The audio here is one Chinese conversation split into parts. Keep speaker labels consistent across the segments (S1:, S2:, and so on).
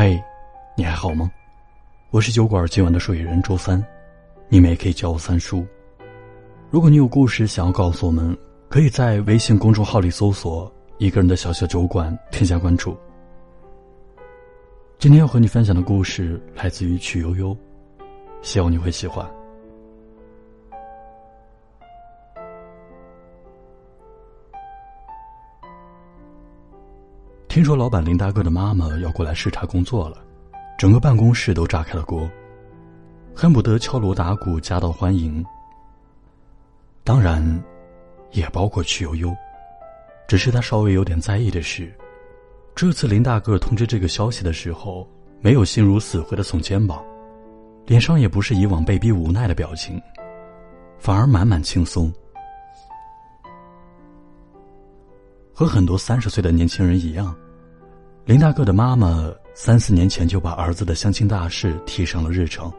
S1: 嗨，你还好吗？我是酒馆今晚的守夜人周三，你们也可以叫我三叔。如果你有故事想要告诉我们，可以在微信公众号里搜索“一个人的小小酒馆”，添加关注。今天要和你分享的故事来自于曲悠悠，希望你会喜欢。听说老板林大哥的妈妈要过来视察工作了，整个办公室都炸开了锅，恨不得敲锣打鼓夹道欢迎。当然，也包括曲悠悠，只是他稍微有点在意的是，这次林大个通知这个消息的时候，没有心如死灰的耸肩膀，脸上也不是以往被逼无奈的表情，反而满满轻松。和很多三十岁的年轻人一样，林大个的妈妈三四年前就把儿子的相亲大事提上了日程。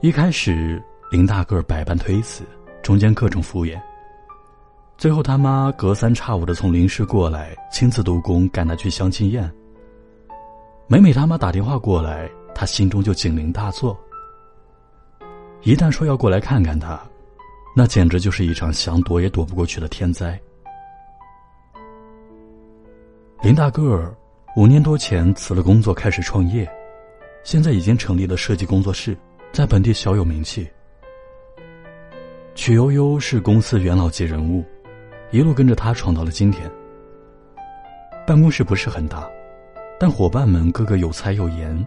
S1: 一开始，林大个百般推辞，中间各种敷衍。最后，他妈隔三差五的从临市过来，亲自督工赶他去相亲宴。每每他妈打电话过来，他心中就警铃大作。一旦说要过来看看他，那简直就是一场想躲也躲不过去的天灾。林大个儿五年多前辞了工作开始创业，现在已经成立了设计工作室，在本地小有名气。曲悠悠是公司元老级人物，一路跟着他闯到了今天。办公室不是很大，但伙伴们个个有才有颜，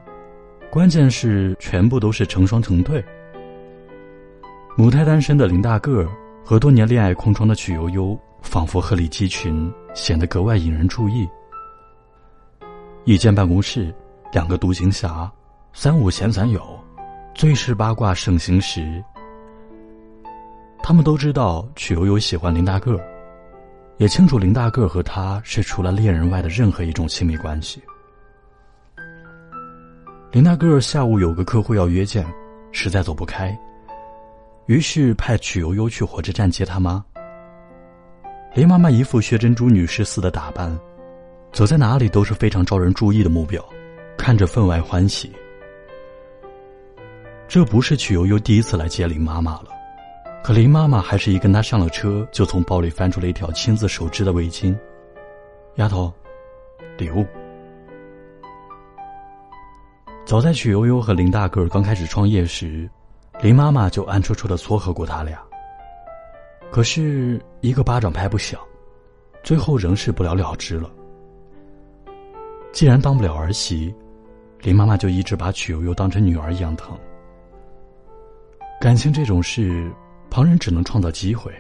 S1: 关键是全部都是成双成对。母胎单身的林大个儿和多年恋爱空窗的曲悠悠，仿佛鹤立鸡群，显得格外引人注意。一间办公室，两个独行侠，三五闲散友，最是八卦盛行时。他们都知道曲悠悠喜欢林大个，也清楚林大个和他是除了恋人外的任何一种亲密关系。林大个下午有个客户要约见，实在走不开，于是派曲悠悠去火车站接他妈。林妈妈一副薛珍珠女士似的打扮。走在哪里都是非常招人注意的目标，看着分外欢喜。这不是曲悠悠第一次来接林妈妈了，可林妈妈还是一跟她上了车，就从包里翻出了一条亲自手织的围巾。丫头，礼物。早在曲悠悠和林大个儿刚开始创业时，林妈妈就暗戳戳的撮合过他俩。可是一个巴掌拍不响，最后仍是不了了之了。既然当不了儿媳，林妈妈就一直把曲悠悠当成女儿一样疼。感情这种事，旁人只能创造机会，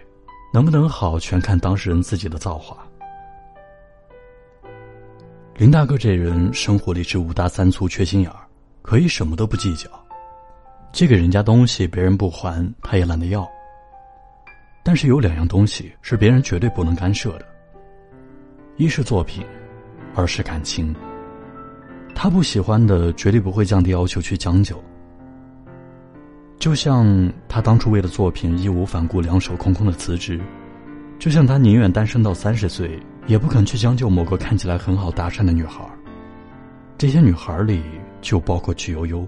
S1: 能不能好全看当事人自己的造化。林大哥这人生活里是五大三粗、缺心眼儿，可以什么都不计较，借给人家东西别人不还，他也懒得要。但是有两样东西是别人绝对不能干涉的，一是作品。而是感情。他不喜欢的，绝对不会降低要求去将就。就像他当初为了作品义无反顾、两手空空的辞职，就像他宁愿单身到三十岁，也不肯去将就某个看起来很好搭讪的女孩。这些女孩里就包括曲悠悠。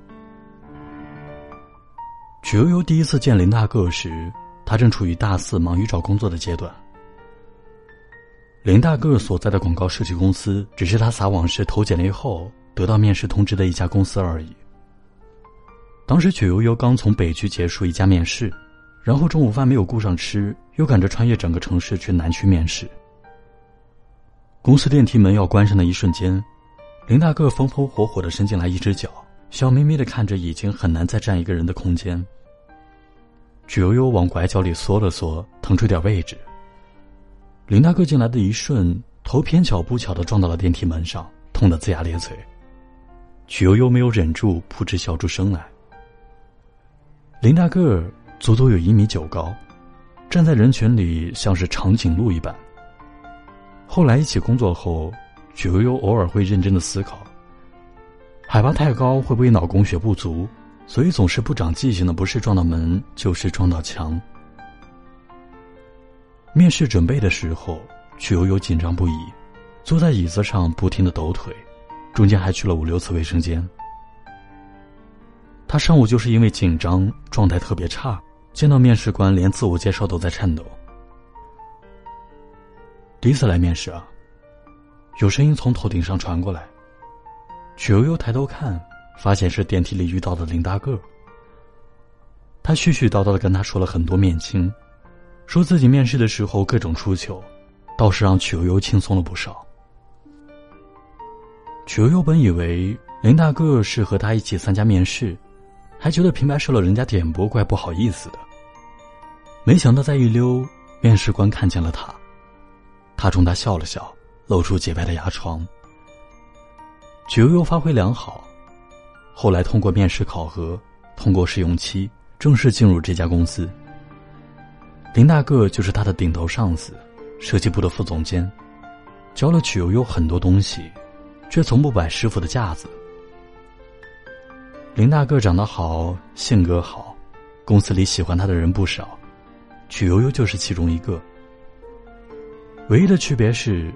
S1: 曲悠悠第一次见林大个时，他正处于大四忙于找工作的阶段。林大个所在的广告设计公司，只是他撒网时投简历后得到面试通知的一家公司而已。当时曲悠悠刚从北区结束一家面试，然后中午饭没有顾上吃，又赶着穿越整个城市去南区面试。公司电梯门要关上的一瞬间，林大个风风火火的伸进来一只脚，笑眯眯的看着已经很难再站一个人的空间。曲悠悠往拐角里缩了缩，腾出点位置。林大哥进来的一瞬，头偏巧不巧的撞到了电梯门上，痛得龇牙咧嘴。曲悠悠没有忍住，扑哧笑出声来。林大个足足有一米九高，站在人群里像是长颈鹿一般。后来一起工作后，曲悠悠偶尔会认真的思考：海拔太高会不会脑供血不足？所以总是不长记性的，不是撞到门，就是撞到墙。面试准备的时候，曲悠悠紧张不已，坐在椅子上不停的抖腿，中间还去了五六次卫生间。他上午就是因为紧张，状态特别差，见到面试官连自我介绍都在颤抖。第一次来面试啊，有声音从头顶上传过来。曲悠悠抬头看，发现是电梯里遇到的林大个。他絮絮叨叨的跟他说了很多面经，说自己面试的时候各种出糗，倒是让曲悠悠轻松了不少。曲悠悠本以为林大个是和他一起参加面试。还觉得平白受了人家点拨，怪不好意思的。没想到再一溜，面试官看见了他，他冲他笑了笑，露出洁白的牙床。曲悠悠发挥良好，后来通过面试考核，通过试用期，正式进入这家公司。林大个就是他的顶头上司，设计部的副总监，教了曲悠悠很多东西，却从不摆师傅的架子。林大个长得好，性格好，公司里喜欢他的人不少，曲悠悠就是其中一个。唯一的区别是，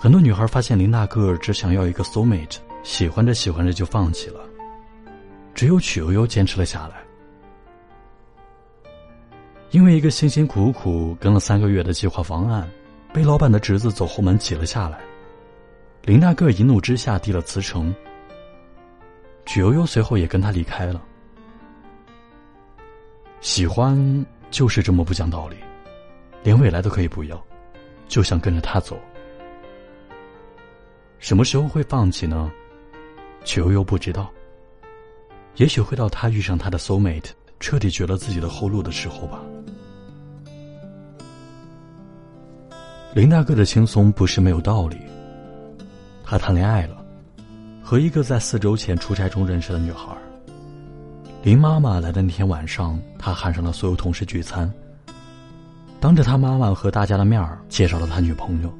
S1: 很多女孩发现林大个只想要一个 soul mate，喜欢着喜欢着就放弃了，只有曲悠悠坚持了下来。因为一个辛辛苦苦跟了三个月的计划方案，被老板的侄子走后门挤了下来，林大个一怒之下递了辞呈。曲悠悠随后也跟他离开了。喜欢就是这么不讲道理，连未来都可以不要，就想跟着他走。什么时候会放弃呢？曲悠悠不知道。也许会到他遇上他的 soul mate，彻底绝了自己的后路的时候吧。林大哥的轻松不是没有道理，他谈恋爱了。和一个在四周前出差中认识的女孩。林妈妈来的那天晚上，他喊上了所有同事聚餐。当着他妈妈和大家的面儿，介绍了他女朋友。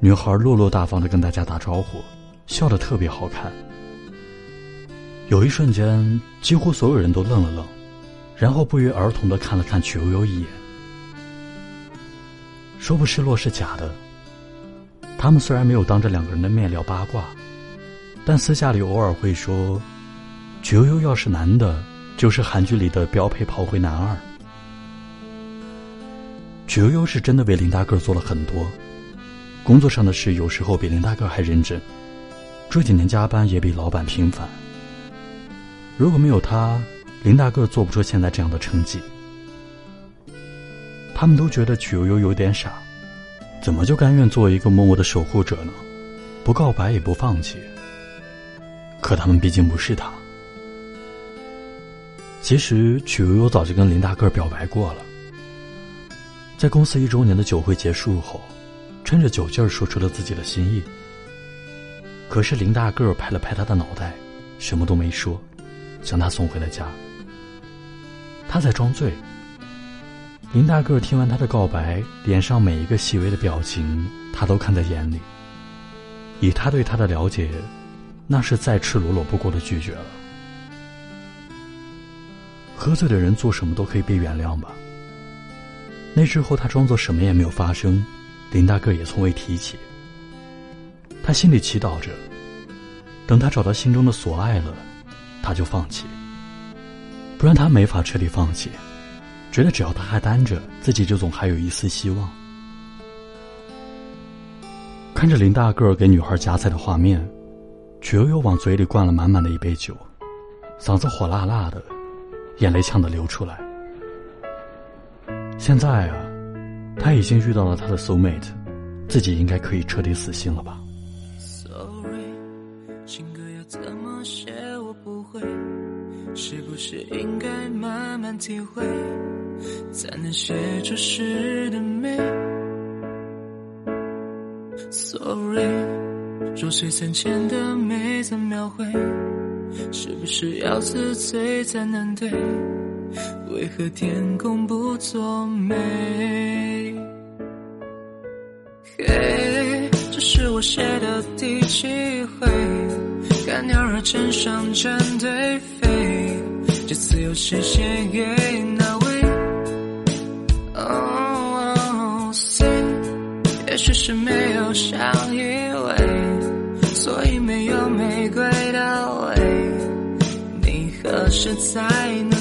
S1: 女孩落落大方的跟大家打招呼，笑得特别好看。有一瞬间，几乎所有人都愣了愣，然后不约而同的看了看曲悠悠一眼。说不失落是假的。他们虽然没有当着两个人的面聊八卦，但私下里偶尔会说：“曲悠悠要是男的，就是韩剧里的标配炮灰男二。”曲悠悠是真的为林大个做了很多，工作上的事有时候比林大个还认真，这几年加班也比老板频繁。如果没有他，林大个做不出现在这样的成绩。他们都觉得曲悠悠有点傻。怎么就甘愿做一个默默的守护者呢？不告白也不放弃。可他们毕竟不是他。其实曲悠悠早就跟林大个表白过了，在公司一周年的酒会结束后，趁着酒劲儿说出了自己的心意。可是林大个拍了拍他的脑袋，什么都没说，将他送回了家。他在装醉。林大个听完他的告白，脸上每一个细微的表情，他都看在眼里。以他对他的了解，那是再赤裸裸不过的拒绝了。喝醉的人做什么都可以被原谅吧？那之后他装作什么也没有发生，林大个也从未提起。他心里祈祷着，等他找到心中的所爱了，他就放弃。不然他没法彻底放弃。觉得只要他还单着，自己就总还有一丝希望。看着林大个给女孩夹菜的画面，曲悠悠往嘴里灌了满满的一杯酒，嗓子火辣辣的，眼泪呛得流出来。现在啊，他已经遇到了他的 soul mate，自己应该可以彻底死心了吧。
S2: 是应该慢慢体会，才能写出诗的美？Sorry，弱水三千的美怎描绘？是不是要自醉才能对？为何天公不作美？嘿，这是我写的第几回？看鸟儿成双成对。又是写给那位，哦，谁？也许是没有相依偎，所以没有玫瑰的味。你何时才能？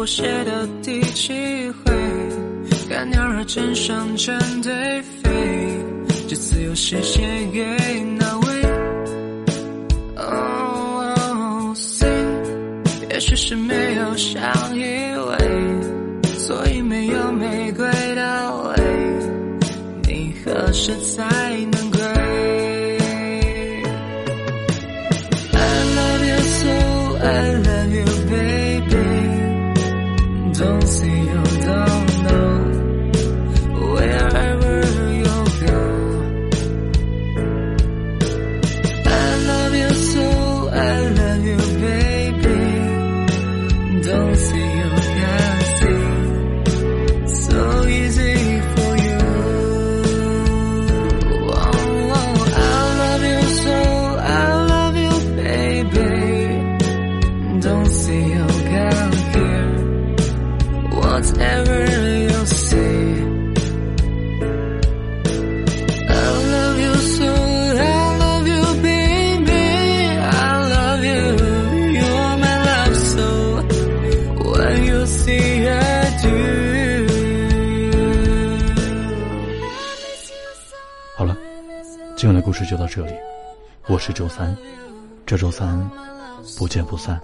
S2: 我写的第几回，看鸟儿成双成对飞，这次又是写给哪位？哦，哦，哦，哦。也许是没有相依偎，所以没有玫瑰的泪。你何时才能
S1: 够？故事就到这里我是周三这周三不见不散。